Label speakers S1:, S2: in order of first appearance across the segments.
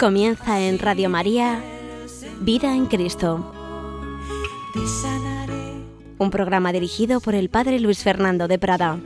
S1: Comienza en Radio María Vida en Cristo, un programa dirigido por el Padre Luis Fernando de Prada.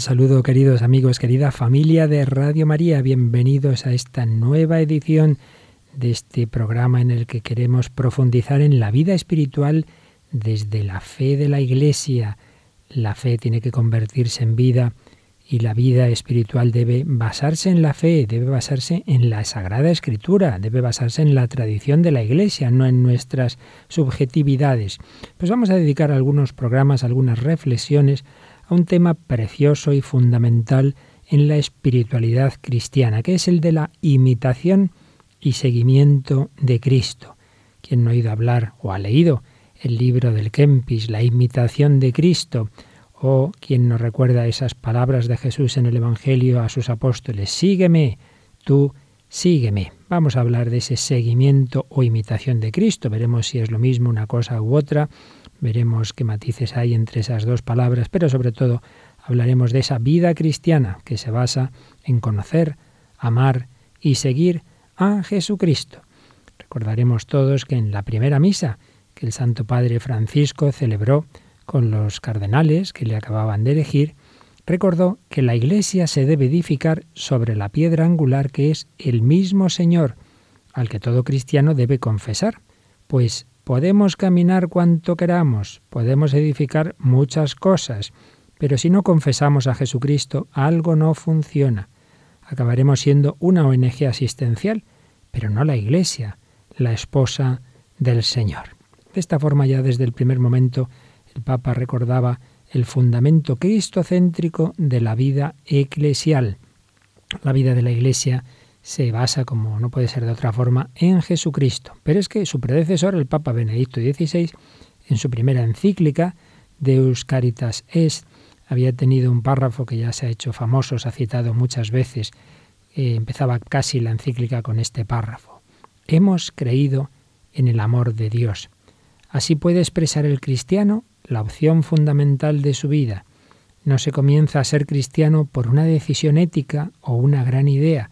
S2: Saludo, queridos amigos, querida familia de Radio María. Bienvenidos a esta nueva edición de este programa en el que queremos profundizar en la vida espiritual desde la fe de la Iglesia. La fe tiene que convertirse en vida y la vida espiritual debe basarse en la fe, debe basarse en la Sagrada Escritura, debe basarse en la tradición de la Iglesia, no en nuestras subjetividades. Pues vamos a dedicar algunos programas, algunas reflexiones a un tema precioso y fundamental en la espiritualidad cristiana, que es el de la imitación y seguimiento de Cristo. Quien no ha oído hablar o ha leído el libro del Kempis, La imitación de Cristo, o quien nos recuerda esas palabras de Jesús en el Evangelio a sus apóstoles, sígueme, tú sígueme. Vamos a hablar de ese seguimiento o imitación de Cristo. Veremos si es lo mismo una cosa u otra, veremos qué matices hay entre esas dos palabras, pero sobre todo hablaremos de esa vida cristiana que se basa en conocer, amar y seguir a Jesucristo. Recordaremos todos que en la primera misa que el Santo Padre Francisco celebró con los cardenales que le acababan de elegir, recordó que la Iglesia se debe edificar sobre la piedra angular que es el mismo Señor, al que todo cristiano debe confesar, pues podemos caminar cuanto queramos, podemos edificar muchas cosas, pero si no confesamos a Jesucristo, algo no funciona. Acabaremos siendo una ONG asistencial, pero no la Iglesia, la esposa del Señor. De esta forma ya desde el primer momento el Papa recordaba el fundamento cristocéntrico de la vida eclesial. La vida de la Iglesia se basa, como no puede ser de otra forma, en Jesucristo. Pero es que su predecesor, el Papa Benedicto XVI, en su primera encíclica, Deus Caritas Est, había tenido un párrafo que ya se ha hecho famoso, se ha citado muchas veces, eh, empezaba casi la encíclica con este párrafo. Hemos creído en el amor de Dios. Así puede expresar el cristiano la opción fundamental de su vida. No se comienza a ser cristiano por una decisión ética o una gran idea,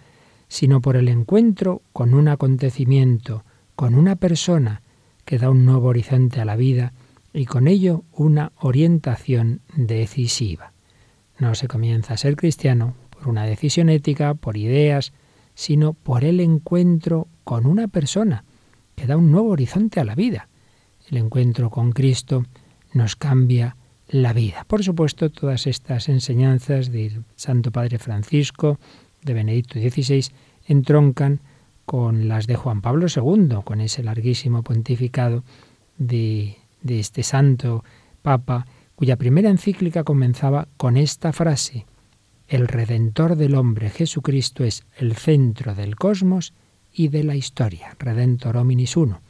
S2: sino por el encuentro con un acontecimiento, con una persona que da un nuevo horizonte a la vida y con ello una orientación decisiva. No se comienza a ser cristiano por una decisión ética, por ideas, sino por el encuentro con una persona que da un nuevo horizonte a la vida. El encuentro con Cristo nos cambia la vida. Por supuesto, todas estas enseñanzas del Santo Padre Francisco, de Benedicto XVI, entroncan con las de Juan Pablo II, con ese larguísimo pontificado de, este santo Papa, cuya primera encíclica comenzaba con esta frase, el Redentor del hombre, Jesucristo, es el centro del cosmos y de la historia, Redentor Hominis Uno.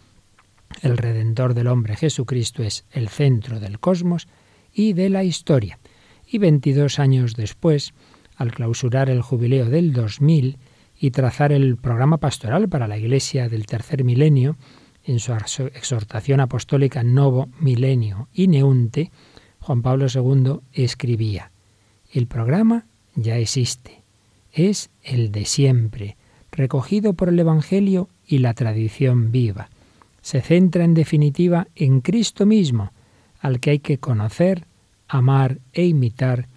S2: El Redentor del hombre, Jesucristo, es el centro del cosmos y de la historia. Y 22 años después, al clausurar el jubileo del 2000 y trazar el programa pastoral para la Iglesia del tercer milenio, en su exhortación apostólica Novo Milenio Ineunte, Juan Pablo II escribía, el programa ya existe, es el de siempre, recogido por el Evangelio y la tradición viva. Se centra en definitiva en Cristo mismo, al que hay que conocer, amar e imitar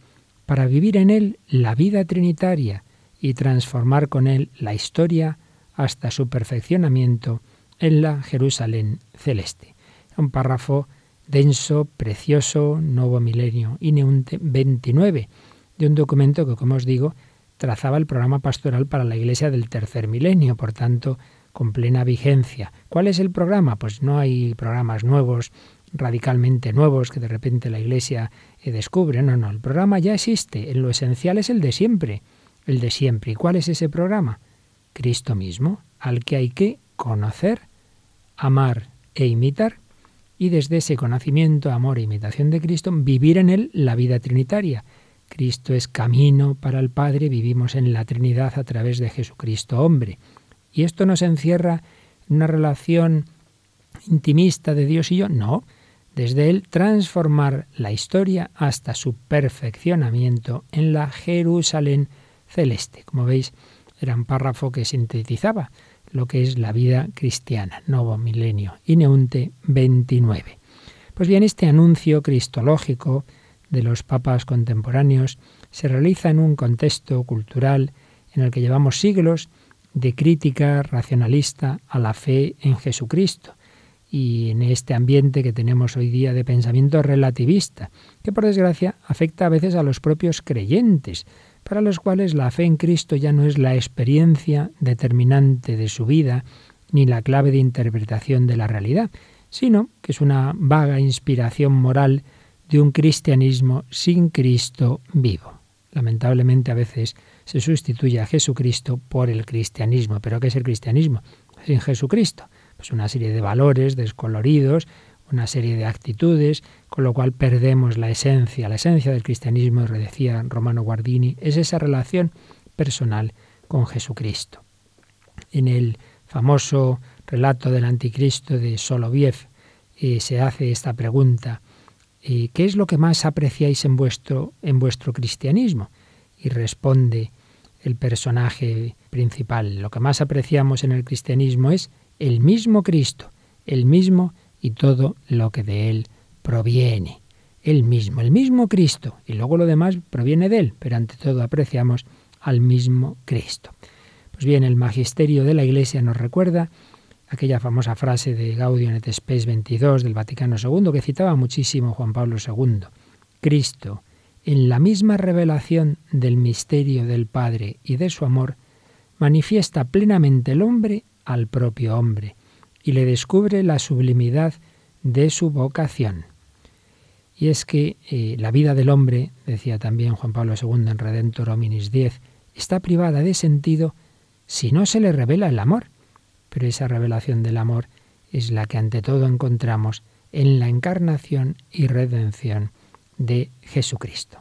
S2: para vivir en Él la vida trinitaria y transformar con Él la historia hasta su perfeccionamiento en la Jerusalén celeste. Un párrafo denso, precioso, Nuevo Milenio, INEUNTE 29, de un documento que, como os digo, trazaba el programa pastoral para la Iglesia del tercer milenio, por tanto, con plena vigencia. ¿Cuál es el programa? Pues no hay programas nuevos, radicalmente nuevos, que de repente la Iglesia descubre. No, no, el programa ya existe. En lo esencial es el de siempre. El de siempre. ¿Y cuál es ese programa? Cristo mismo, al que hay que conocer, amar e imitar. Y desde ese conocimiento, amor e imitación de Cristo, vivir en él la vida trinitaria Cristo es camino para el Padre, vivimos en la Trinidad a través de Jesucristo hombre. ¿Y esto nos encierra en una relación intimista de Dios y yo? No. Desde Él transformar la historia hasta su perfeccionamiento en la Jerusalén celeste. Como veis, era un párrafo que sintetizaba lo que es la vida cristiana, Nuevo Milenio, Ineunte 29. Pues bien, este anuncio cristológico de los papas contemporáneos se realiza en un contexto cultural en el que llevamos siglos de crítica racionalista a la fe en Jesucristo y en este ambiente que tenemos hoy día de pensamiento relativista, que por desgracia afecta a veces a los propios creyentes, para los cuales la fe en Cristo ya no es la experiencia determinante de su vida ni la clave de interpretación de la realidad, sino que es una vaga inspiración moral de un cristianismo sin Cristo vivo. Lamentablemente a veces se sustituye a Jesucristo por el cristianismo. ¿Pero qué es el cristianismo? Sin Jesucristo. Pues una serie de valores descoloridos, una serie de actitudes, con lo cual perdemos la esencia. La esencia del cristianismo, decía Romano Guardini, es esa relación personal con Jesucristo. En el famoso relato del anticristo de Soloviev eh, se hace esta pregunta, ¿qué es lo que más apreciáis en vuestro, en vuestro cristianismo? Y responde el personaje principal, lo que más apreciamos en el cristianismo es el mismo Cristo, el mismo y todo lo que de Él proviene. El mismo, el mismo Cristo, y luego lo demás proviene de Él, pero ante todo apreciamos al mismo Cristo. Pues bien, el magisterio de la Iglesia nos recuerda aquella famosa frase de Gaudium et Spes 22 del Vaticano II que citaba muchísimo Juan Pablo II. Cristo, en la misma revelación del misterio del Padre y de su amor, manifiesta plenamente el hombre al propio hombre y le descubre la sublimidad de su vocación. Y es que eh, la vida del hombre, decía también Juan Pablo II en Redentor Hominis 10, está privada de sentido si no se le revela el amor pero esa revelación del amor es la que ante todo encontramos en la encarnación y redención de Jesucristo.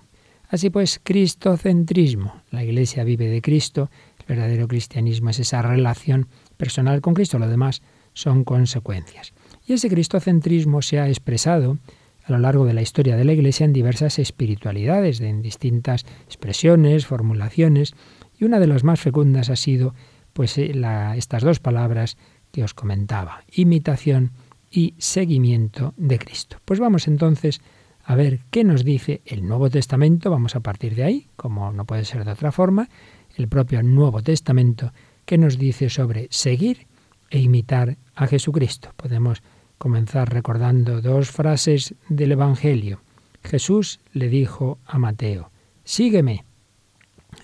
S2: Así pues, cristocentrismo. La Iglesia vive de Cristo, el verdadero cristianismo es esa relación personal con Cristo, lo demás son consecuencias. Y ese cristocentrismo se ha expresado a lo largo de la historia de la Iglesia en diversas espiritualidades, en distintas expresiones, formulaciones, y una de las más fecundas ha sido pues eh, estas dos palabras que os comentaba, imitación y seguimiento de Cristo. Pues vamos entonces a ver qué nos dice el Nuevo Testamento, vamos a partir de ahí, como no puede ser de otra forma, el propio Nuevo Testamento, que nos dice sobre seguir e imitar a Jesucristo. Podemos comenzar recordando dos frases del Evangelio. Jesús le dijo a Mateo, sígueme.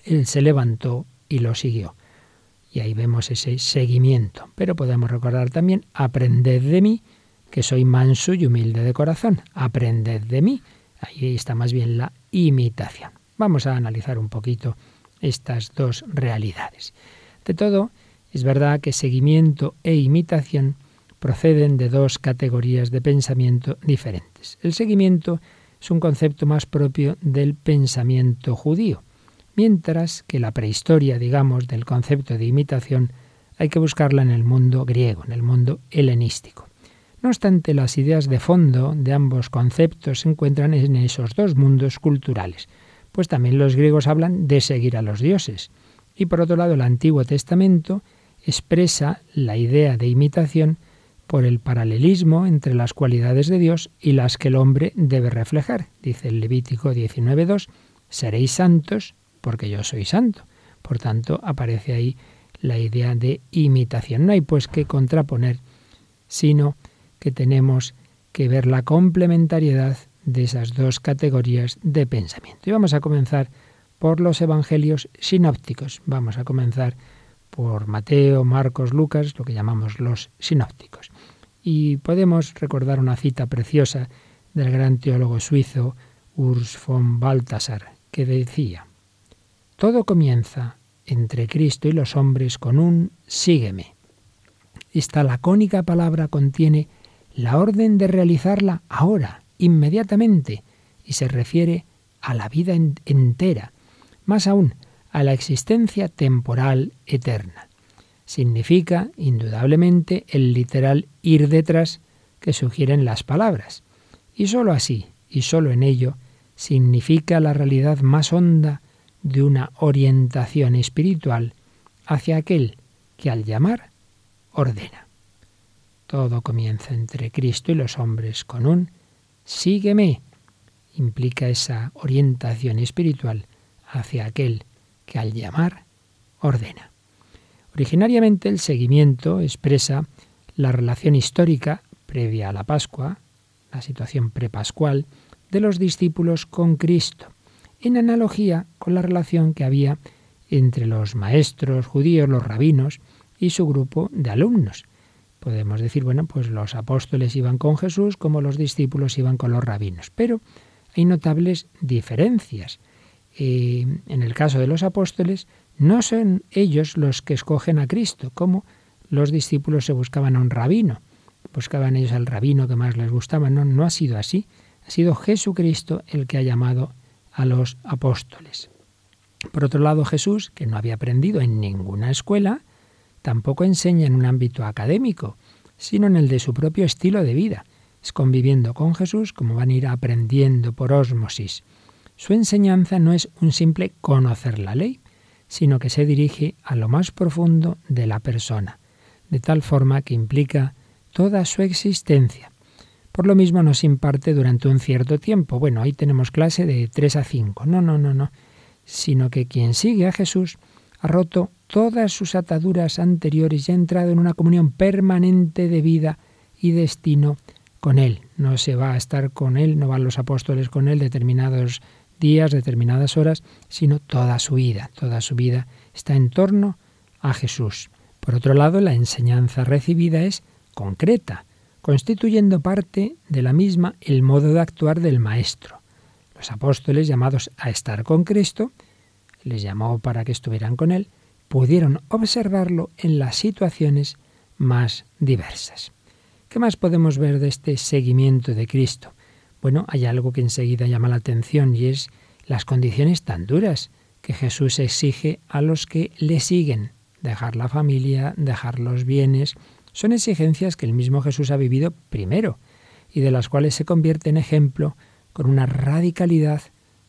S2: Él se levantó y lo siguió. Y ahí vemos ese seguimiento. Pero podemos recordar también, aprended de mí, que soy manso y humilde de corazón. Aprended de mí. Ahí está más bien la imitación. Vamos a analizar un poquito estas dos realidades. De todo, es verdad que seguimiento e imitación proceden de dos categorías de pensamiento diferentes. El seguimiento es un concepto más propio del pensamiento judío mientras que la prehistoria, digamos, del concepto de imitación hay que buscarla en el mundo griego, en el mundo helenístico. No obstante, las ideas de fondo de ambos conceptos se encuentran en esos dos mundos culturales, pues también los griegos hablan de seguir a los dioses, Y por otro lado, el Antiguo Testamento expresa la idea de imitación por el paralelismo entre las cualidades de Dios y las que el hombre debe reflejar. Dice el Levítico 19.2, seréis santos porque yo soy santo. Por tanto, aparece ahí la idea de imitación. No hay pues que contraponer, sino que tenemos que ver la complementariedad de esas dos categorías de pensamiento. Y vamos a comenzar por los evangelios sinópticos. Vamos a comenzar por Mateo, Marcos, Lucas, lo que llamamos los sinópticos. Y podemos recordar una cita preciosa del gran teólogo suizo Urs von Balthasar, que decía, Todo comienza entre Cristo y los hombres con un sígueme. Esta lacónica palabra contiene la orden de realizarla ahora, inmediatamente, y se refiere a la vida entera, más aún a la existencia temporal eterna. Significa, indudablemente, el literal ir detrás que sugieren las palabras. Y sólo así, y sólo en ello, significa la realidad más honda de una orientación espiritual hacia aquel que al llamar ordena. Todo comienza entre Cristo y los hombres con un sígueme. Implica esa orientación espiritual hacia aquel que al llamar ordena. Originariamente el seguimiento expresa la relación histórica previa a la Pascua, la situación prepascual, de los discípulos con Cristo, en analogía con la relación que había entre los maestros judíos, los rabinos, y su grupo de alumnos. Podemos decir, bueno, pues los apóstoles iban con Jesús como los discípulos iban con los rabinos, pero hay notables diferencias. En el caso de los apóstoles, no son ellos los que escogen a Cristo, como los discípulos se buscaban a un rabino, buscaban ellos al rabino que más les gustaba. No, no ha sido así. Ha sido Jesucristo el que ha llamado a los apóstoles. Por otro lado, Jesús, que no había aprendido en ninguna escuela, tampoco enseña en un ámbito académico, sino en el de su propio estilo de vida. Es conviviendo con Jesús como van a ir aprendiendo por ósmosis. Su enseñanza no es un simple conocer la ley, sino que se dirige a lo más profundo de la persona, de tal forma que implica toda su existencia. Por lo mismo nos imparte durante un cierto tiempo. Bueno, ahí tenemos clase de 3 a 5. No, no, no, no. Sino que quien sigue a Jesús ha roto todas sus ataduras anteriores y ha entrado en una comunión permanente de vida y destino con Él. No se va a estar con Él, no van los apóstoles con Él determinados días, determinadas horas, sino toda su vida. Toda su vida está en torno a Jesús. Por otro lado, la enseñanza recibida es concreta constituyendo parte de la misma el modo de actuar del Maestro. Los apóstoles llamados a estar con Cristo, les llamó para que estuvieran con Él, pudieron observarlo en las situaciones más diversas. ¿Qué más podemos ver de este seguimiento de Cristo? Bueno, hay algo que enseguida llama la atención y es las condiciones tan duras que Jesús exige a los que le siguen. Dejar la familia, dejar los bienes, son exigencias que el mismo Jesús ha vivido primero y de las cuales se convierte en ejemplo con una radicalidad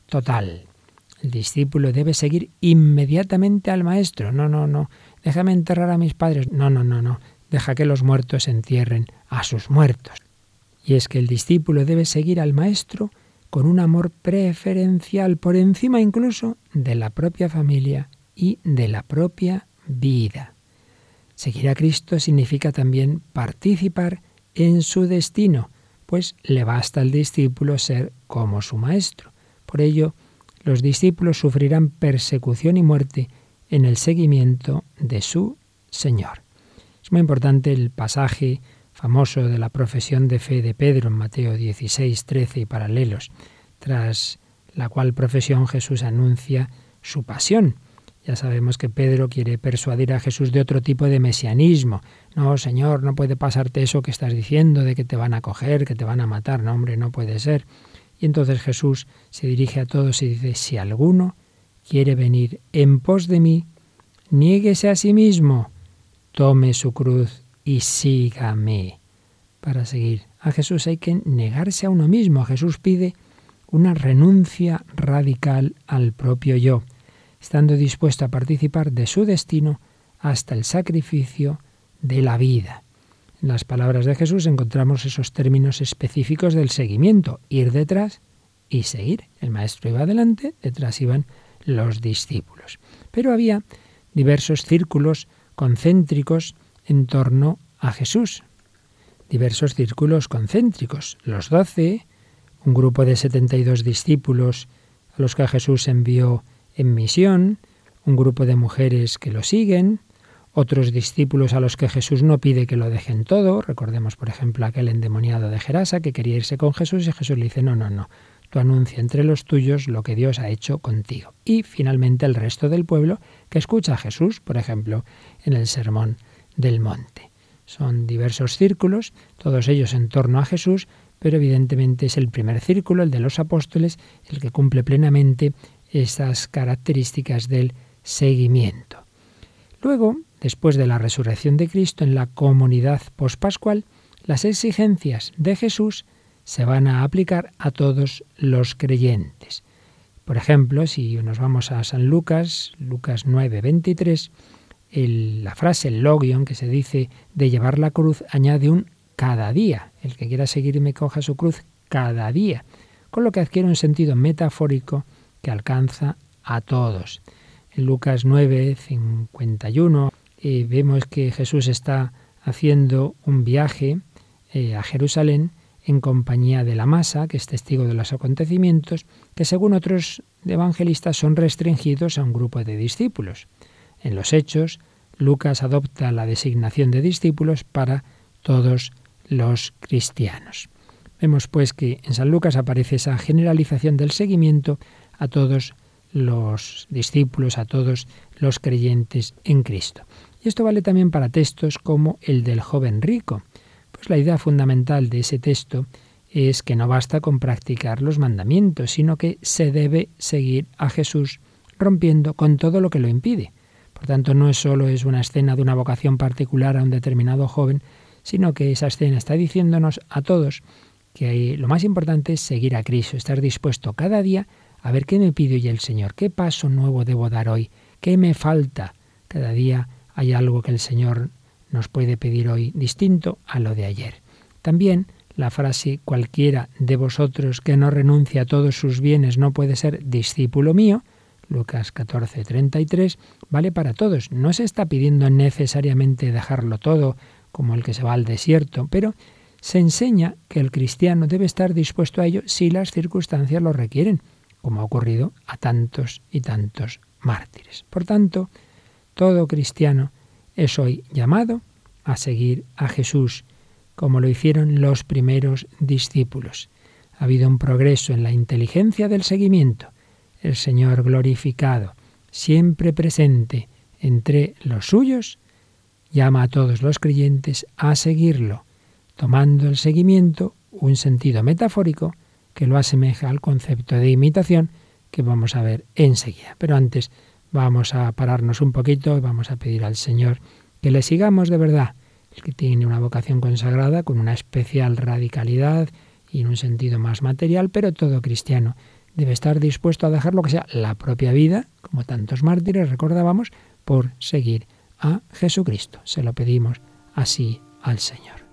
S2: total. El discípulo debe seguir inmediatamente al Maestro. No, no, no. Déjame enterrar a mis padres. No, no, no, no. Deja que los muertos entierren a sus muertos. Y es que el discípulo debe seguir al Maestro con un amor preferencial por encima incluso de la propia familia y de la propia vida. Seguir a Cristo significa también participar en su destino, pues le basta al discípulo ser como su maestro. Por ello, los discípulos sufrirán persecución y muerte en el seguimiento de su Señor. Es muy importante el pasaje famoso de la profesión de fe de Pedro en Mateo 16, 13 y paralelos, tras la cual profesión Jesús anuncia su pasión ya sabemos que Pedro quiere persuadir a Jesús de otro tipo de mesianismo. No, Señor, no puede pasarte eso que estás diciendo de que te van a coger, que te van a matar. No, hombre, no puede ser. Y entonces Jesús se dirige a todos y dice, si alguno quiere venir en pos de mí, niéguese a sí mismo, tome su cruz y sígame. Para seguir a Jesús hay que negarse a uno mismo. Jesús pide una renuncia radical al propio yo estando dispuesto a participar de su destino hasta el sacrificio de la vida. En las palabras de Jesús encontramos esos términos específicos del seguimiento, ir detrás y seguir. El maestro iba adelante, detrás iban los discípulos. Pero había diversos círculos concéntricos en torno a Jesús. Diversos círculos concéntricos. Los doce, un grupo de setenta y dos discípulos a los que Jesús envió en misión, un grupo de mujeres que lo siguen, otros discípulos a los que Jesús no pide que lo dejen todo. Recordemos, por ejemplo, aquel endemoniado de Gerasa que quería irse con Jesús y Jesús le dice, no, no, no, tú anuncia entre los tuyos lo que Dios ha hecho contigo. Y finalmente el resto del pueblo que escucha a Jesús, por ejemplo, en el Sermón del Monte. Son diversos círculos, todos ellos en torno a Jesús, pero evidentemente es el primer círculo, el de los apóstoles, el que cumple plenamente esas características del seguimiento. Luego, después de la resurrección de Cristo en la comunidad pospascual, las exigencias de Jesús se van a aplicar a todos los creyentes. Por ejemplo, si nos vamos a San Lucas, Lucas 9, 23, la frase, el logion que se dice de llevar la cruz, añade un cada día. El que quiera seguirme coja su cruz cada día, con lo que adquiere un sentido metafórico que alcanza a todos. En Lucas 9, 51 eh, vemos que Jesús está haciendo un viaje eh, a Jerusalén en compañía de la masa, que es testigo de los acontecimientos, que según otros evangelistas son restringidos a un grupo de discípulos. En los hechos, Lucas adopta la designación de discípulos para todos los cristianos. Vemos pues que en San Lucas aparece esa generalización del seguimiento a todos los discípulos, a todos los creyentes en Cristo. Y esto vale también para textos como el del joven rico. Pues la idea fundamental de ese texto es que no basta con practicar los mandamientos, sino que se debe seguir a Jesús rompiendo con todo lo que lo impide. Por tanto, no es solo es una escena de una vocación particular a un determinado joven, sino que esa escena está diciéndonos a todos que lo más importante es seguir a Cristo, estar dispuesto cada día a ver qué me pide hoy el Señor, qué paso nuevo debo dar hoy, qué me falta. Cada día hay algo que el Señor nos puede pedir hoy distinto a lo de ayer. También la frase cualquiera de vosotros que no renuncia a todos sus bienes no puede ser discípulo mío, Lucas 14, 33, vale para todos. No se está pidiendo necesariamente dejarlo todo como el que se va al desierto, pero se enseña que el cristiano debe estar dispuesto a ello si las circunstancias lo requieren, como ha ocurrido a tantos y tantos mártires. Por tanto, todo cristiano es hoy llamado a seguir a Jesús, como lo hicieron los primeros discípulos. Ha habido un progreso en la inteligencia del seguimiento. El Señor glorificado, siempre presente entre los suyos, llama a todos los creyentes a seguirlo, tomando el seguimiento un sentido metafórico que lo asemeja al concepto de imitación que vamos a ver enseguida. Pero antes Vamos a pararnos un poquito y vamos a pedir al Señor que le sigamos de verdad, el que tiene una vocación consagrada con una especial radicalidad y en un sentido más material, pero todo cristiano debe estar dispuesto a dejar lo que sea la propia vida, como tantos mártires recordábamos, por seguir a Jesucristo. Se lo pedimos así al Señor.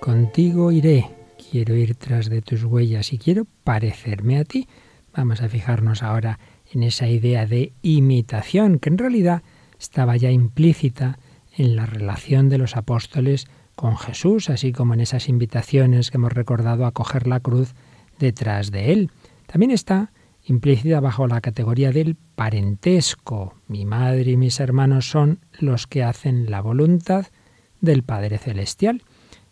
S2: Contigo iré. Quiero ir tras de tus huellas y quiero parecerme a ti. Vamos a fijarnos ahora en esa idea de imitación, que en realidad estaba ya implícita en la relación de los apóstoles con Jesús, así como en esas invitaciones que hemos recordado a coger la cruz detrás de él. También está implícita bajo la categoría del parentesco. Mi madre y mis hermanos son los que hacen la voluntad del Padre Celestial.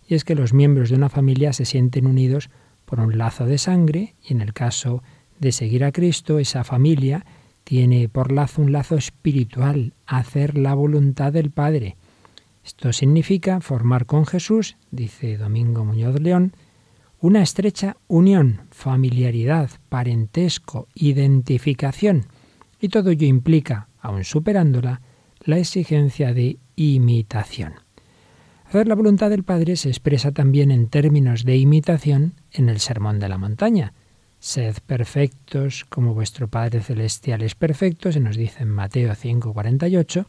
S2: Y es que los miembros de una familia se sienten unidos por un lazo de sangre y en el caso de seguir a Cristo, esa familia tiene por lazo un lazo espiritual, hacer la voluntad del Padre. Esto significa formar con Jesús, dice Domingo Muñoz León, una estrecha unión, familiaridad, parentesco, identificación. Y todo ello implica, aun superándola, la exigencia de imitación. La voluntad del Padre se expresa también en términos de imitación en el Sermón de la Montaña. Sed perfectos como vuestro Padre Celestial es perfecto, se nos dice en Mateo 5:48,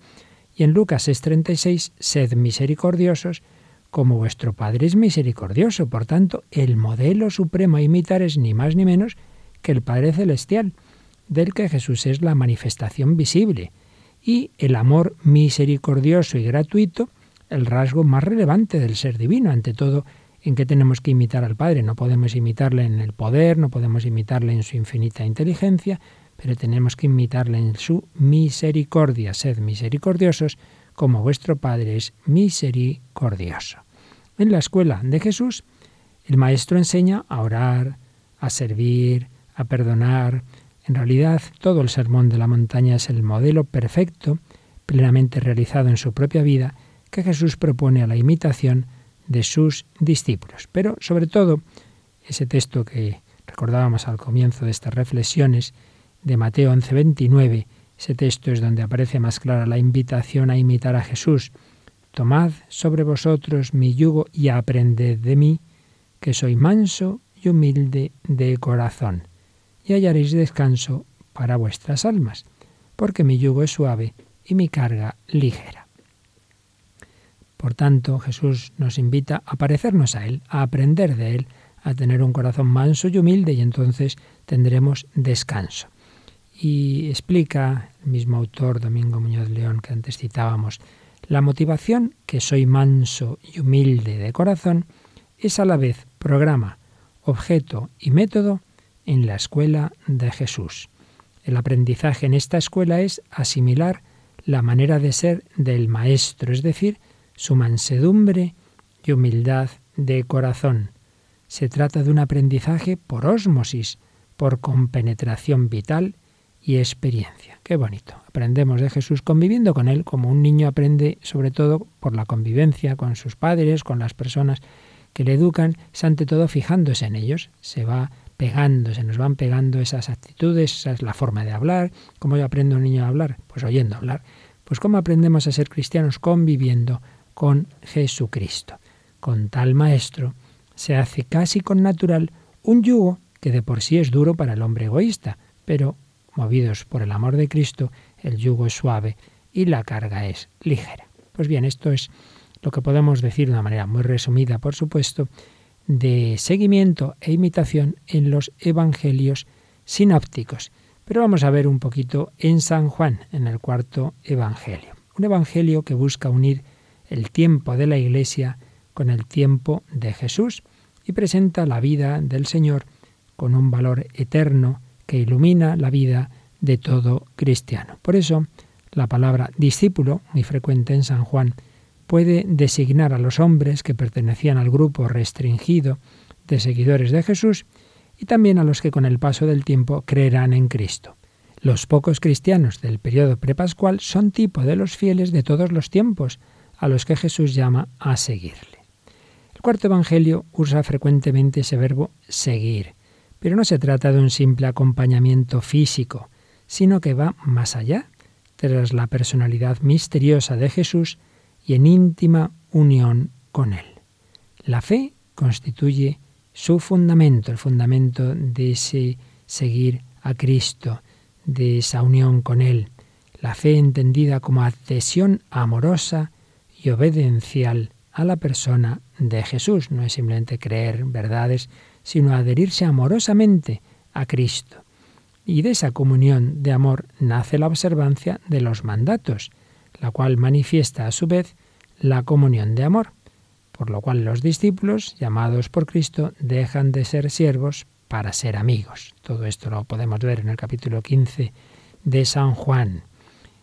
S2: y en Lucas 6:36, sed misericordiosos como vuestro Padre es misericordioso. Por tanto, el modelo supremo a imitar es ni más ni menos que el Padre Celestial, del que Jesús es la manifestación visible. Y el amor misericordioso y gratuito el rasgo más relevante del ser divino, ante todo en que tenemos que imitar al Padre. No podemos imitarle en el poder, no podemos imitarle en su infinita inteligencia, pero tenemos que imitarle en su misericordia. Sed misericordiosos como vuestro Padre es misericordioso. En la escuela de Jesús, el Maestro enseña a orar, a servir, a perdonar. En realidad, todo el sermón de la montaña es el modelo perfecto, plenamente realizado en su propia vida, que Jesús propone a la imitación de sus discípulos. Pero sobre todo, ese texto que recordábamos al comienzo de estas reflexiones de Mateo 11:29, ese texto es donde aparece más clara la invitación a imitar a Jesús. Tomad sobre vosotros mi yugo y aprended de mí, que soy manso y humilde de corazón, y hallaréis descanso para vuestras almas, porque mi yugo es suave y mi carga ligera. Por tanto, Jesús nos invita a parecernos a Él, a aprender de Él, a tener un corazón manso y humilde y entonces tendremos descanso. Y explica el mismo autor, Domingo Muñoz León, que antes citábamos, la motivación que soy manso y humilde de corazón es a la vez programa, objeto y método en la escuela de Jesús. El aprendizaje en esta escuela es asimilar la manera de ser del Maestro, es decir, su mansedumbre y humildad de corazón. Se trata de un aprendizaje por ósmosis, por compenetración vital y experiencia. Qué bonito. Aprendemos de Jesús conviviendo con Él como un niño aprende sobre todo por la convivencia con sus padres, con las personas que le educan, es ante todo fijándose en ellos. Se va pegando, se nos van pegando esas actitudes, esa es la forma de hablar. ¿Cómo yo aprendo a un niño a hablar? Pues oyendo hablar. Pues ¿cómo aprendemos a ser cristianos? Conviviendo con Jesucristo. Con tal maestro se hace casi con natural un yugo que de por sí es duro para el hombre egoísta, pero movidos por el amor de Cristo, el yugo es suave y la carga es ligera. Pues bien, esto es lo que podemos decir de una manera muy resumida, por supuesto, de seguimiento e imitación en los evangelios sinópticos. Pero vamos a ver un poquito en San Juan, en el cuarto evangelio. Un evangelio que busca unir el tiempo de la Iglesia con el tiempo de Jesús y presenta la vida del Señor con un valor eterno que ilumina la vida de todo cristiano. Por eso, la palabra discípulo, muy frecuente en San Juan, puede designar a los hombres que pertenecían al grupo restringido de seguidores de Jesús y también a los que con el paso del tiempo creerán en Cristo. Los pocos cristianos del periodo prepascual son tipo de los fieles de todos los tiempos, a los que Jesús llama a seguirle. El cuarto Evangelio usa frecuentemente ese verbo seguir, pero no se trata de un simple acompañamiento físico, sino que va más allá, tras la personalidad misteriosa de Jesús, y en íntima unión con Él. La fe constituye su fundamento, el fundamento de ese seguir a Cristo, de esa unión con Él. La fe entendida como adhesión amorosa y obediencial a la persona de Jesús. No es simplemente creer verdades, sino adherirse amorosamente a Cristo. Y de esa comunión de amor nace la observancia de los mandatos la cual manifiesta a su vez la comunión de amor, por lo cual los discípulos, llamados por Cristo, dejan de ser siervos para ser amigos. Todo esto lo podemos ver en el capítulo 15 de San Juan.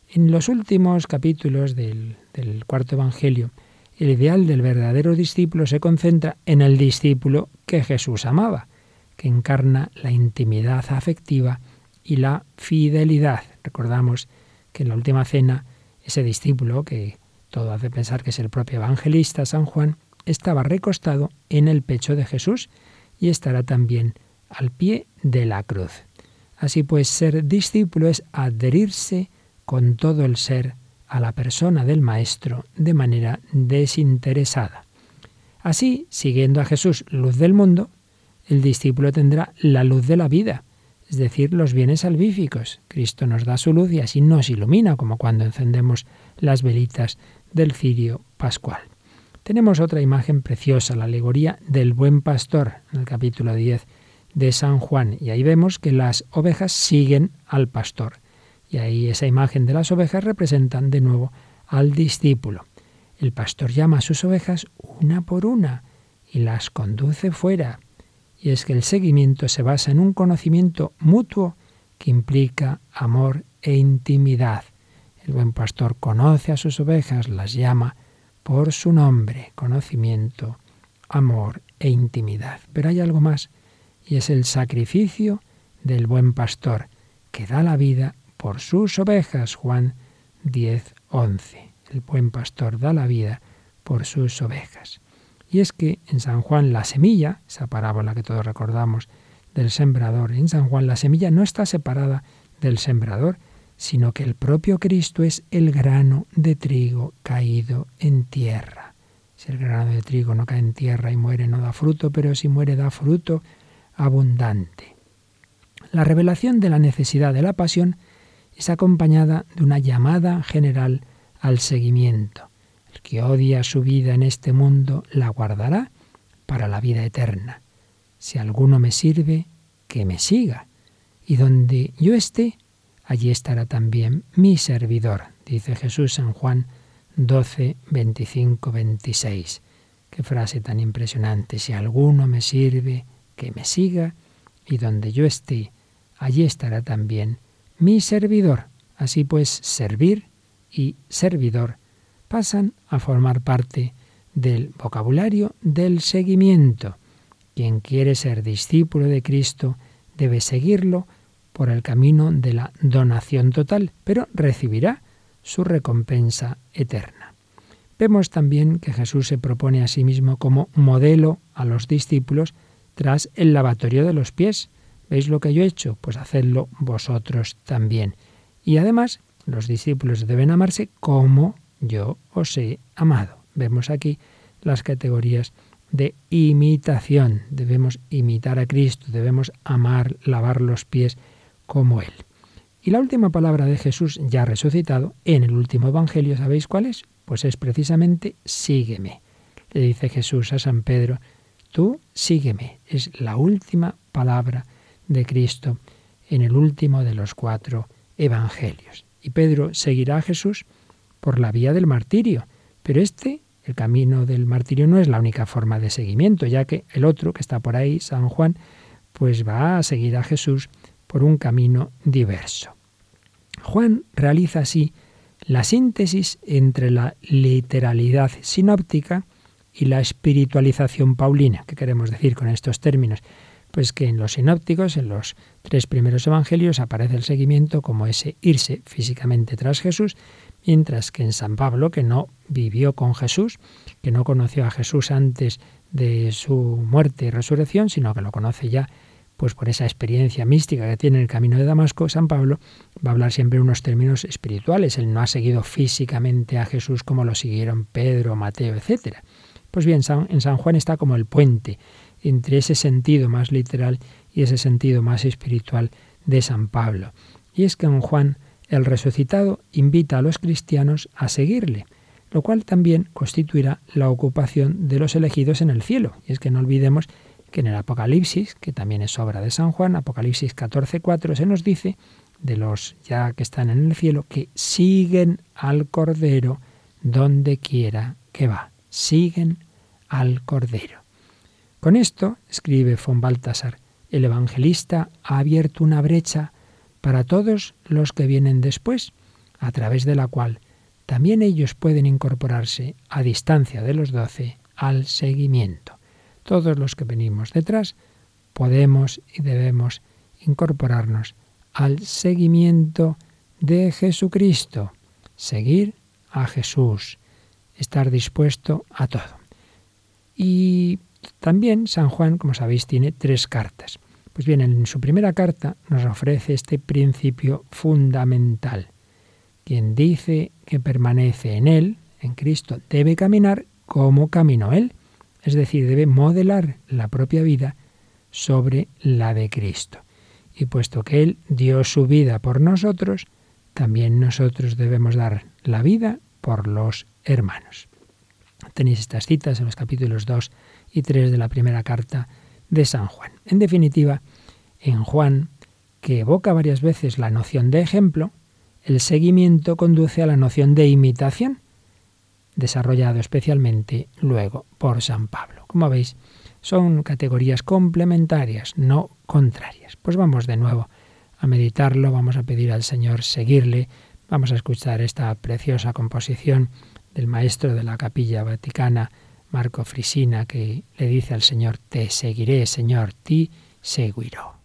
S2: En los últimos capítulos del, del cuarto Evangelio, el ideal del verdadero discípulo se concentra en el discípulo que Jesús amaba, que encarna la intimidad afectiva y la fidelidad. Recordamos que en la última cena ese discípulo, que todo hace pensar que es el propio evangelista San Juan, estaba recostado en el pecho de Jesús y estará también al pie de la cruz. Así pues, ser discípulo es adherirse con todo el ser a la persona del Maestro de manera desinteresada. Así, siguiendo a Jesús, luz del mundo, el discípulo tendrá la luz de la vida, es decir, los bienes salvíficos. Cristo nos da su luz y así nos ilumina, como cuando encendemos las velitas del cirio pascual. Tenemos otra imagen preciosa, la alegoría del buen pastor, en el capítulo 10 de San Juan, y ahí vemos que las ovejas siguen al pastor. Y ahí esa imagen de las ovejas representan de nuevo al discípulo. El pastor llama a sus ovejas una por una y las conduce fuera y es que el seguimiento se basa en un conocimiento mutuo que implica amor e intimidad. El buen pastor conoce a sus ovejas, las llama por su nombre, conocimiento, amor e intimidad. Pero hay algo más, y es el sacrificio del buen pastor, que da la vida por sus ovejas. Juan 10, 11. El buen pastor da la vida por sus ovejas. Y es que en San Juan la semilla, esa parábola que todos recordamos del sembrador, en San Juan la semilla no está separada del sembrador, sino que el propio Cristo es el grano de trigo caído en tierra. Si el grano de trigo no cae en tierra y muere, no da fruto, pero si muere da fruto abundante. La revelación de la necesidad de la pasión es acompañada de una llamada general al seguimiento que odia su vida en este mundo la guardará para la vida eterna. Si alguno me sirve, que me siga. Y donde yo esté, allí estará también mi servidor, dice Jesús en Juan 12, 25, 26. Qué frase tan impresionante. Si alguno me sirve, que me siga, y donde yo esté, allí estará también mi servidor. Así pues, servir y servidor pasan a formar parte del vocabulario del seguimiento. Quien quiere ser discípulo de Cristo debe seguirlo por el camino de la donación total, pero recibirá su recompensa eterna. Vemos también que Jesús se propone a sí mismo como modelo a los discípulos tras el lavatorio de los pies. ¿Veis lo que yo he hecho? Pues hacedlo vosotros también. Y además, los discípulos deben amarse como yo os he amado. Vemos aquí las categorías de imitación. Debemos imitar a Cristo, debemos amar, lavar los pies como Él. Y la última palabra de Jesús ya resucitado en el último Evangelio, ¿sabéis cuál es? Pues es precisamente sígueme. Le dice Jesús a San Pedro, tú sígueme. Es la última palabra de Cristo en el último de los cuatro Evangelios. Y Pedro seguirá a Jesús por la vía del martirio, pero este, el camino del martirio, no es la única forma de seguimiento, ya que el otro, que está por ahí, San Juan, pues va a seguir a Jesús por un camino diverso. Juan realiza así la síntesis entre la literalidad sinóptica y la espiritualización paulina. ¿Qué queremos decir con estos términos? Pues que en los sinópticos, en los tres primeros evangelios, aparece el seguimiento como ese irse físicamente tras Jesús, mientras que en San Pablo, que no vivió con Jesús, que no conoció a Jesús antes de su muerte y resurrección, sino que lo conoce ya pues por esa experiencia mística que tiene el camino de Damasco, San Pablo va a hablar siempre en unos términos espirituales. Él no ha seguido físicamente a Jesús como lo siguieron Pedro, Mateo, etc. Pues bien, en San Juan está como el puente entre ese sentido más literal y ese sentido más espiritual de San Pablo. Y es que en Juan el resucitado invita a los cristianos a seguirle, lo cual también constituirá la ocupación de los elegidos en el cielo. Y es que no olvidemos que en el Apocalipsis, que también es obra de San Juan, Apocalipsis 14:4, se nos dice de los ya que están en el cielo que siguen al Cordero donde quiera que va. Siguen al Cordero. Con esto, escribe von Baltasar, el evangelista ha abierto una brecha para todos los que vienen después, a través de la cual también ellos pueden incorporarse a distancia de los doce al seguimiento todos los que venimos detrás, podemos y debemos incorporarnos al seguimiento de Jesucristo, seguir a Jesús, estar dispuesto a todo. Y también San Juan, como sabéis, tiene tres cartas. Pues bien, en su primera carta nos ofrece este principio fundamental. Quien dice que permanece en Él, en Cristo, debe caminar como caminó Él es decir, debe modelar la propia vida sobre la de Cristo. Y puesto que Él dio su vida por nosotros, también nosotros debemos dar la vida por los hermanos. Tenéis estas citas en los capítulos 2 y 3 de la primera carta de San Juan. En definitiva, en Juan, que evoca varias veces la noción de ejemplo, el seguimiento conduce a la noción de imitación, desarrollado especialmente luego por San Pablo. Como veis, son categorías complementarias, no contrarias. Pues vamos de nuevo a meditarlo, vamos a pedir al Señor seguirle, vamos a escuchar esta preciosa composición del maestro de la capilla vaticana, Marco Frisina, que le dice al Señor, te seguiré, Señor, ti seguiré.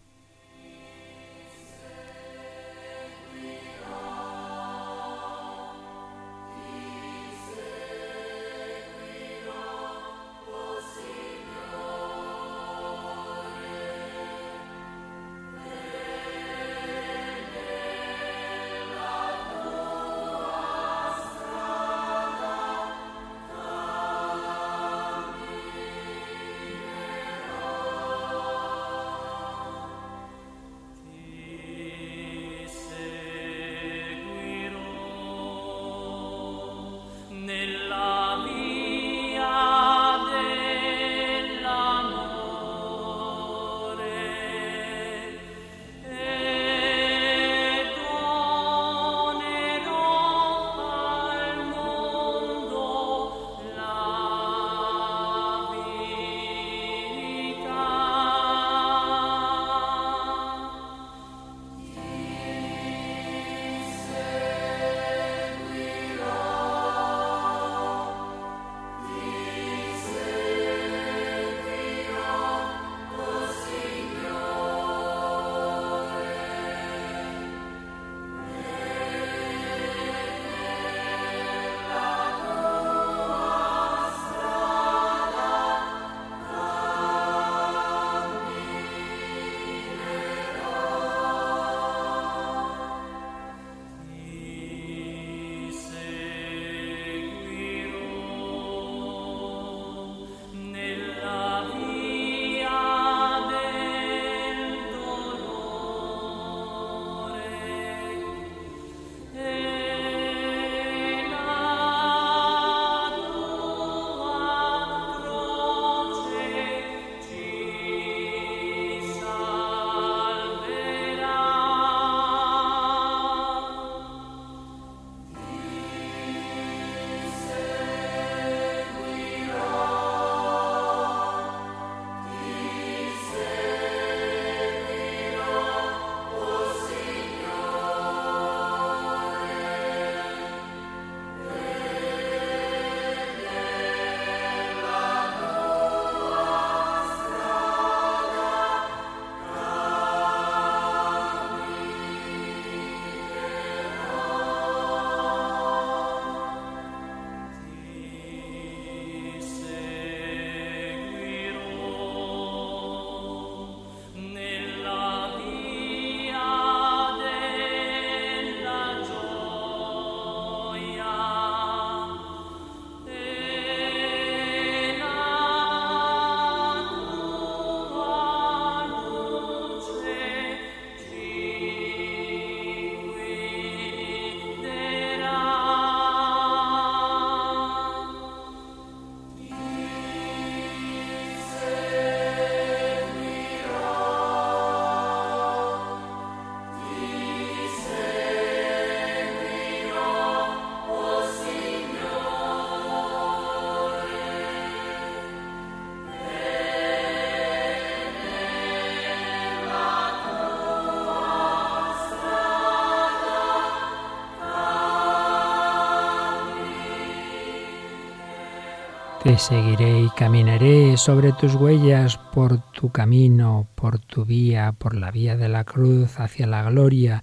S2: Seguiré y caminaré sobre tus huellas por tu camino, por tu vía, por la vía de la cruz hacia la gloria.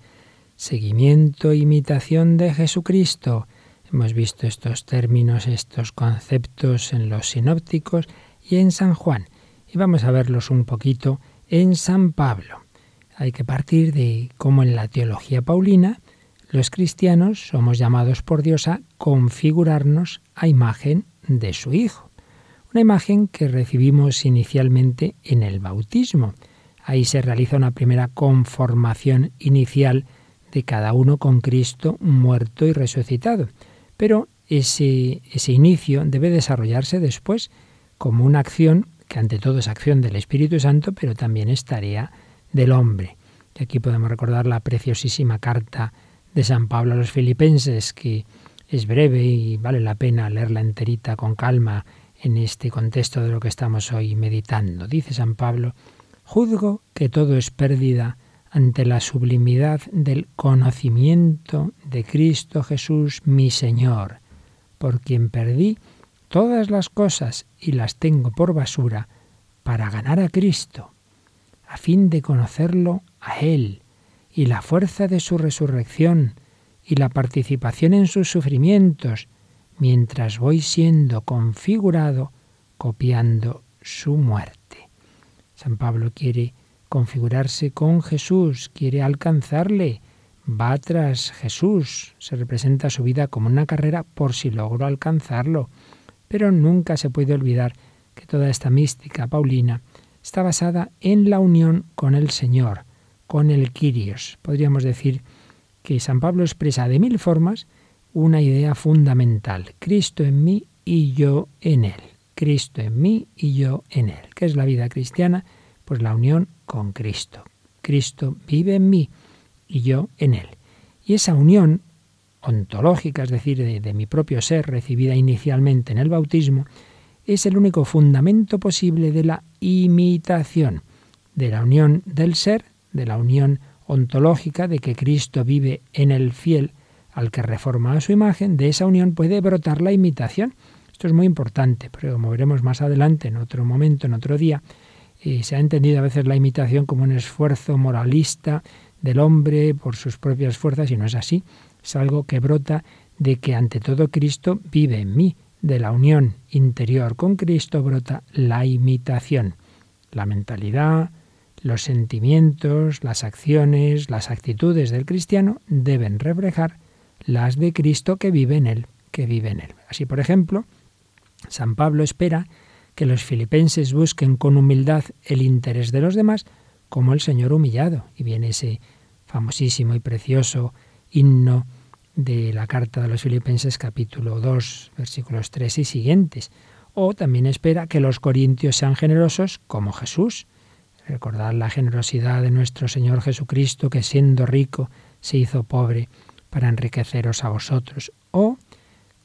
S2: Seguimiento, imitación de Jesucristo. Hemos visto estos términos, estos conceptos en los sinópticos y en San Juan. Y vamos a verlos un poquito en San Pablo. Hay que partir de cómo en la teología paulina los cristianos somos llamados por Dios a configurarnos a imagen de su Hijo. Una imagen que recibimos inicialmente en el bautismo. Ahí se realiza una primera conformación inicial de cada uno con Cristo muerto y resucitado. Pero ese, ese inicio debe desarrollarse después como una acción que ante todo es acción del Espíritu Santo, pero también es tarea del hombre. Y aquí podemos recordar la preciosísima carta de San Pablo a los filipenses, que es breve y vale la pena leerla enterita con calma en este contexto de lo que estamos hoy meditando. Dice San Pablo, juzgo que todo es pérdida ante la sublimidad del conocimiento de Cristo Jesús mi Señor, por quien perdí todas las cosas y las tengo por basura para ganar a Cristo, a fin de conocerlo a Él y la fuerza de su resurrección, y la participación en sus sufrimientos, mientras voy siendo configurado copiando su muerte. San Pablo quiere configurarse con Jesús, quiere alcanzarle, va tras Jesús, se representa su vida como una carrera por si logro alcanzarlo, pero nunca se puede olvidar que toda esta mística paulina está basada en la unión con el Señor, con el Kyrios. Podríamos decir que San Pablo expresa de mil formas una idea fundamental, Cristo en mí y yo en él. Cristo en mí y yo en él. ¿Qué es la vida cristiana? Pues la unión con Cristo. Cristo vive en mí y yo en él. Y esa unión ontológica, es decir, de, de, mi propio ser, recibida inicialmente en el bautismo, es el único fundamento posible de la imitación, de la unión del ser, de la unión ontológica de que Cristo vive en el fiel al que reforma su imagen, de esa unión puede brotar la imitación. Esto es muy importante, pero como veremos más adelante, en otro momento, en otro día, eh, se ha entendido a veces la imitación como un esfuerzo moralista del hombre por sus propias fuerzas y no es así. Es algo que brota de que ante todo Cristo vive en mí. De la unión interior con Cristo brota la imitación. La mentalidad, los sentimientos, las acciones, las actitudes del cristiano deben reflejar las de Cristo que vive en él, que vive en él. Así, por ejemplo, San Pablo espera que los filipenses busquen con humildad el interés de los demás como el Señor humillado. Y viene ese famosísimo y precioso himno de la carta de los filipenses capítulo 2 versículos 3 y siguientes. O también espera que los corintios sean generosos como Jesús, Recordad la generosidad de nuestro Señor Jesucristo, que siendo rico se hizo pobre para enriqueceros a vosotros. O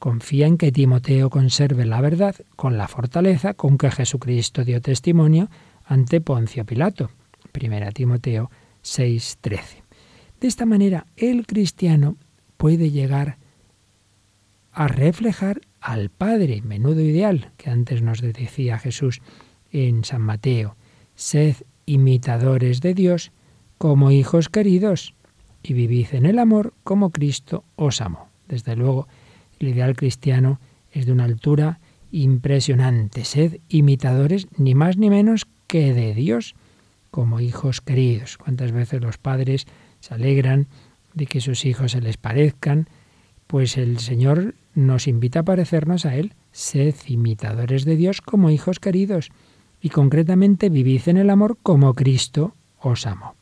S2: confía en que Timoteo conserve la verdad con la fortaleza con que Jesucristo dio testimonio ante Poncio Pilato. Primera Timoteo 6:13. De esta manera, el cristiano puede llegar a reflejar al Padre, menudo ideal que antes nos decía Jesús en San Mateo. Sed imitadores de Dios como hijos queridos y vivid en el amor como Cristo os amó. Desde luego, el ideal cristiano es de una altura impresionante. Sed imitadores ni más ni menos que de Dios como hijos queridos. ¿Cuántas veces los padres se alegran de que sus hijos se les parezcan? Pues el Señor nos invita a parecernos a Él. Sed imitadores de Dios como hijos queridos y concretamente vivid en el amor como Cristo os amó.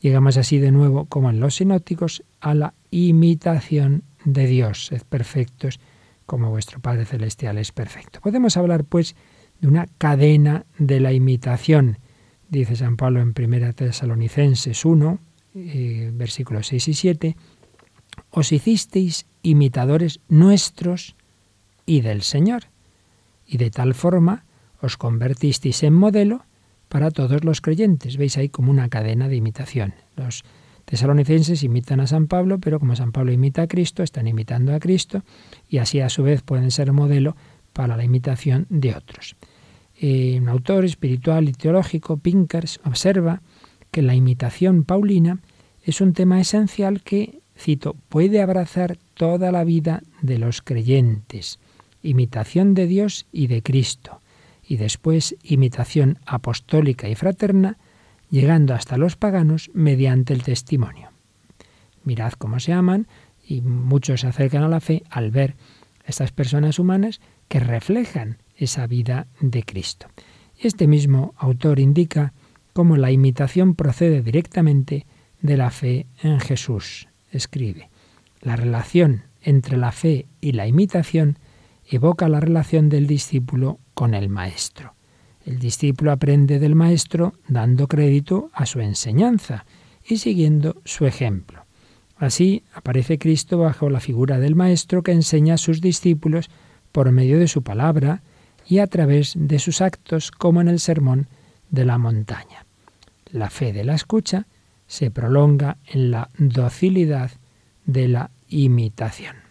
S2: Llegamos así de nuevo, como en los sinópticos, a la imitación de Dios. Sed perfectos como vuestro Padre Celestial es perfecto. Podemos hablar, pues, de una cadena de la imitación. Dice San Pablo en 1 Tesalonicenses 1, eh, versículos 6 y 7, os hicisteis imitadores nuestros y del Señor, y de tal forma os convertisteis en modelo para todos los creyentes. Veis ahí como una cadena de imitación. Los tesalonicenses imitan a San Pablo, pero como San Pablo imita a Cristo, están imitando a Cristo y así a su vez pueden ser modelo para la imitación de otros. Eh, un autor espiritual y teológico, Pinkers, observa que la imitación paulina es un tema esencial que, cito, puede abrazar toda la vida de los creyentes, imitación de Dios y de Cristo, y después imitación apostólica y fraterna, llegando hasta los paganos mediante el testimonio. Mirad cómo se aman y muchos se acercan a la fe al ver estas personas humanas que reflejan esa vida de Cristo. Este mismo autor indica cómo la imitación procede directamente de la fe en Jesús. Escribe, la relación entre la fe y la imitación evoca la relación del discípulo con el maestro. El discípulo aprende del maestro dando crédito a su enseñanza y siguiendo su ejemplo. Así aparece Cristo bajo la figura del maestro que enseña a sus discípulos por medio de su palabra y a través de sus actos como en el sermón de la montaña. La fe de la escucha se prolonga en la docilidad de la imitación.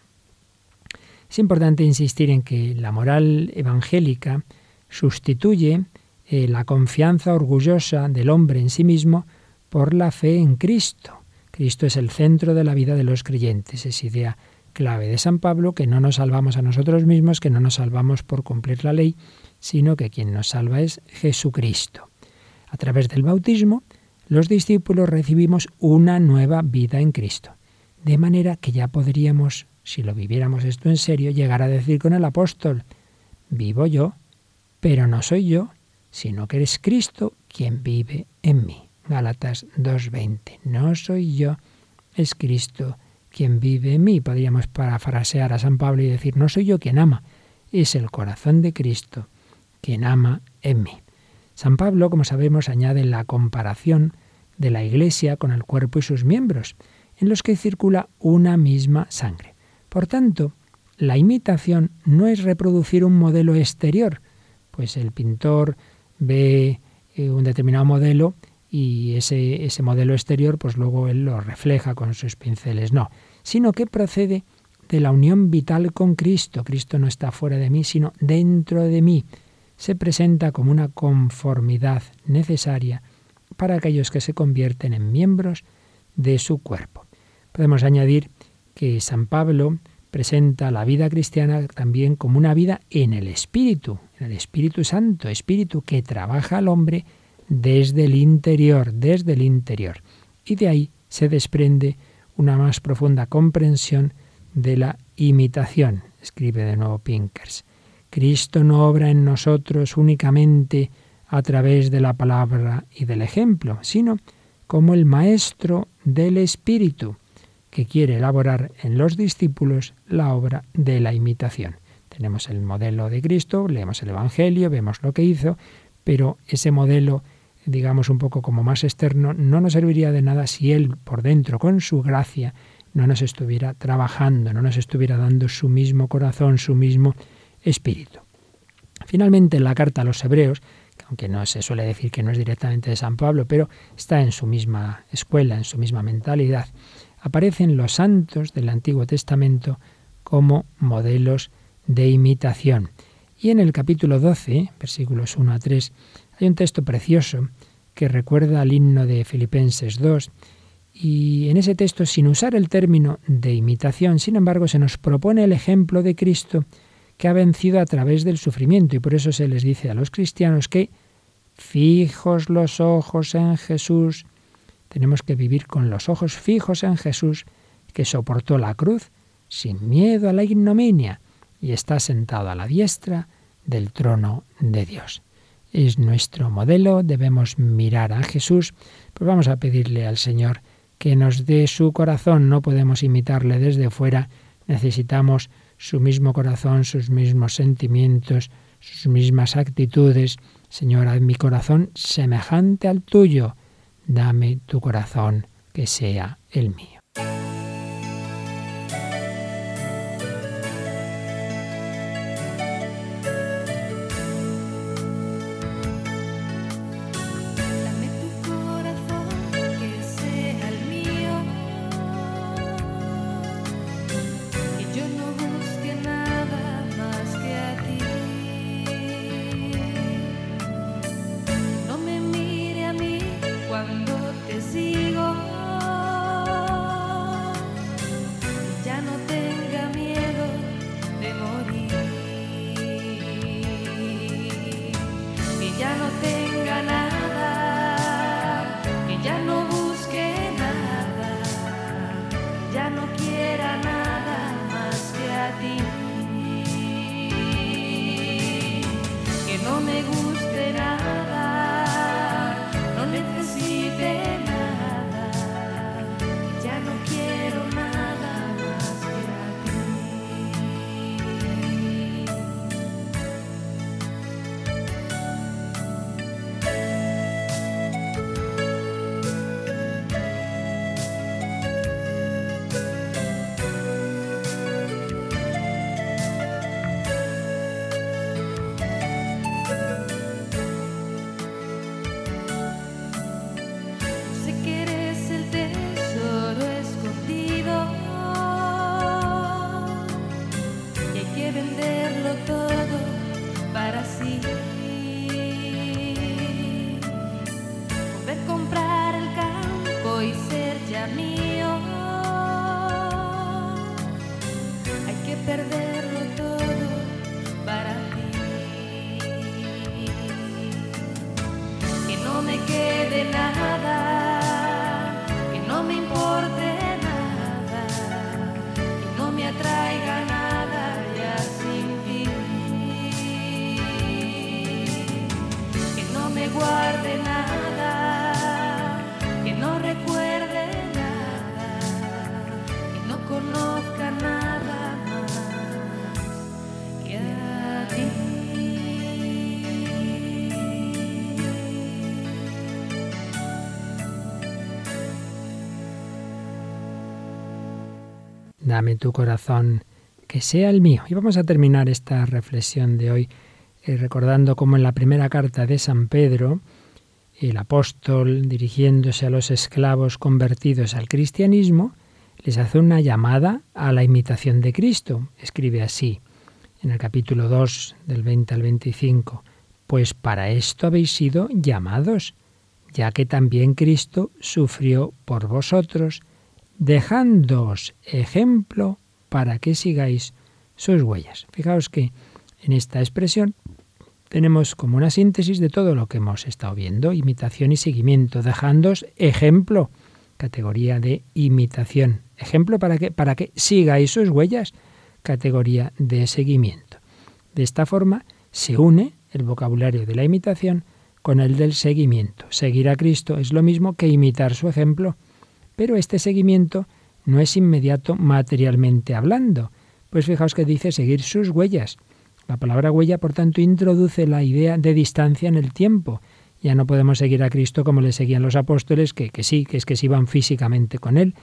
S2: Es importante insistir en que la moral evangélica sustituye eh, la confianza orgullosa del hombre en sí mismo por la fe en Cristo. Cristo es el centro de la vida de los creyentes. Es idea clave de San Pablo que no nos salvamos a nosotros mismos, que no nos salvamos por cumplir la ley, sino que quien nos salva es Jesucristo. A través del bautismo, los discípulos recibimos una nueva vida en Cristo, de manera que ya podríamos, si lo viviéramos esto en serio, llegar a decir con el apóstol, vivo yo, pero no soy yo, sino que eres Cristo quien vive en mí. Gálatas 2.20. No soy yo, es Cristo quien vive en mí. Podríamos parafrasear a San Pablo y decir, no soy yo quien ama, es el corazón de Cristo quien ama en mí. San Pablo, como sabemos, añade la comparación de la Iglesia con el cuerpo y sus miembros, en los que circula una misma sangre. Por tanto, la imitación no es reproducir un modelo exterior, pues el pintor ve eh, un determinado modelo y ese, ese modelo exterior, pues luego él lo refleja con sus pinceles. No, sino que procede de la unión vital con Cristo. Cristo no está fuera de mí, sino dentro de mí se presenta como una conformidad necesaria para aquellos que se convierten en miembros de su cuerpo. Podemos añadir que San Pablo presenta la vida cristiana también como una vida en el Espíritu, en el Espíritu Santo, Espíritu que trabaja al hombre desde el interior, desde el interior. Y de ahí se desprende una más profunda comprensión de la imitación, escribe de nuevo Pinkers. Cristo no obra en nosotros únicamente a través de la palabra y del ejemplo, sino como el Maestro del Espíritu, que quiere elaborar en los discípulos la obra de la imitación. Tenemos el modelo de Cristo, leemos el Evangelio, vemos lo que hizo, pero ese modelo, digamos un poco como más externo, no nos serviría de nada si Él por dentro, con su gracia, no nos estuviera trabajando, no nos estuviera dando su mismo corazón, su mismo espíritu. Finalmente, en la carta a los hebreos, aunque no se suele decir que no es directamente de San Pablo, pero está en su misma escuela, en su misma mentalidad, aparecen los santos del Antiguo Testamento como modelos de imitación. Y en el capítulo 12, versículos 1 a 3, hay un texto precioso que recuerda al himno de Filipenses 2, y en ese texto, sin usar el término de imitación, sin embargo, se nos propone el ejemplo de Cristo que ha vencido a través del sufrimiento. Y por eso se les dice a los cristianos que fijos los ojos en Jesús, tenemos que vivir con los ojos fijos en Jesús, que soportó la cruz sin miedo a la ignominia y está sentado a la diestra del trono de Dios. Es nuestro modelo, debemos mirar a Jesús, pues vamos a pedirle al Señor que nos dé su corazón, no podemos imitarle desde fuera, necesitamos su mismo corazón, sus mismos sentimientos, sus mismas actitudes. Señor, haz mi corazón semejante al tuyo. Dame tu corazón que sea el mío. Dame tu corazón, que sea el mío. Y vamos a terminar esta reflexión de hoy eh, recordando cómo en la primera carta de San Pedro, el apóstol, dirigiéndose a los esclavos convertidos al cristianismo, les hace una llamada a la imitación de Cristo. Escribe así, en el capítulo 2, del 20 al 25, Pues para esto habéis sido llamados, ya que también Cristo sufrió por vosotros, dejándoos ejemplo para que sigáis sus huellas. Fijaos que en esta expresión tenemos como una síntesis de todo lo que hemos estado viendo, imitación y seguimiento, dejándoos ejemplo, categoría de imitación. Ejemplo para que, para que sigáis sus huellas, categoría de seguimiento. De esta forma se une el vocabulario de la imitación con el del seguimiento. Seguir a Cristo es lo mismo que imitar su ejemplo, pero este seguimiento no es inmediato materialmente hablando, pues fijaos que dice seguir sus huellas. La palabra huella, por tanto, introduce la idea de distancia en el tiempo. Ya no podemos seguir a Cristo como le seguían los apóstoles, que, que sí, que es que se iban físicamente con Él.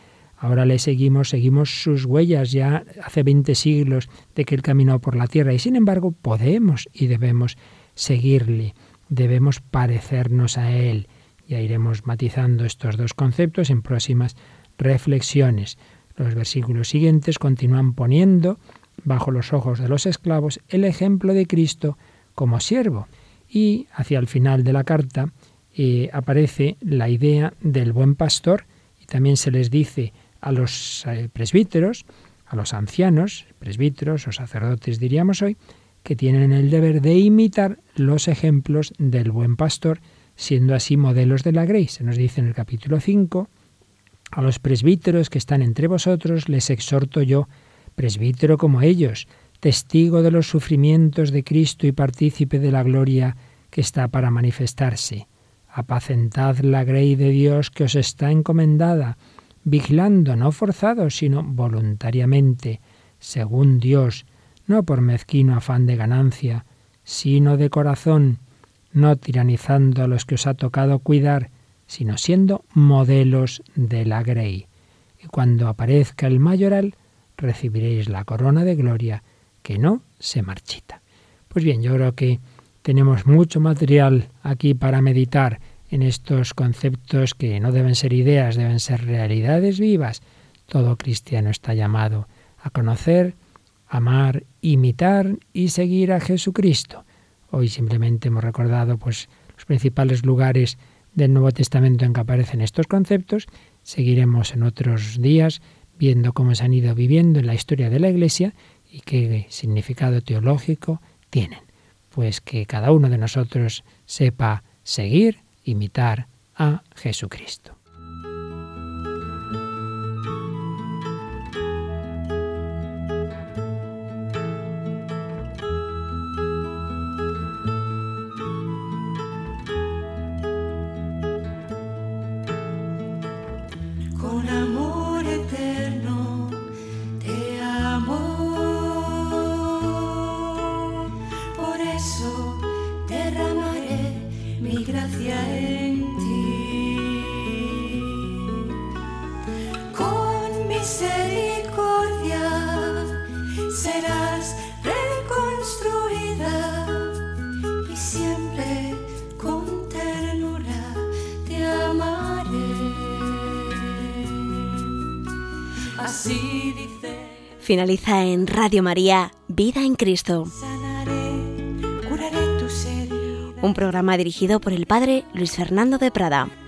S2: Ahora le seguimos, seguimos sus huellas ya hace 20 siglos de que Él caminó por la tierra y sin embargo podemos y debemos seguirle, debemos parecernos a Él. Ya iremos matizando estos dos conceptos en próximas reflexiones. Los versículos siguientes continúan poniendo bajo los ojos de los esclavos el ejemplo de Cristo como siervo. Y hacia el final de la carta eh, aparece la idea del buen pastor y también se les dice a los eh, presbíteros, a los ancianos, presbíteros o sacerdotes diríamos hoy, que tienen el deber de imitar los ejemplos del buen pastor, siendo así modelos de la grey. Se nos dice en el capítulo 5, a los presbíteros que están entre vosotros les exhorto yo, presbítero como ellos, testigo de los sufrimientos de Cristo y partícipe de la gloria que está para manifestarse. Apacentad la grey de Dios que os está encomendada, vigilando, no forzados, sino voluntariamente, según Dios, no por mezquino afán de ganancia, sino de corazón, no tiranizando a los que os ha tocado cuidar, sino siendo modelos de la grey. Y cuando aparezca el mayoral, recibiréis la corona de gloria que no se marchita. Pues bien, yo creo que tenemos mucho material aquí para meditar en estos conceptos que no deben ser ideas, deben ser realidades vivas. Todo cristiano está llamado a conocer, amar, imitar y seguir a Jesucristo. Hoy simplemente hemos recordado pues los principales lugares del Nuevo Testamento en que aparecen estos conceptos. Seguiremos en otros días viendo cómo se han ido viviendo en la historia de la Iglesia y qué significado teológico tienen. Pues que cada uno de nosotros sepa seguir, imitar a Jesucristo.
S1: Finaliza en Radio María Vida en Cristo, un programa dirigido por el Padre Luis Fernando de Prada.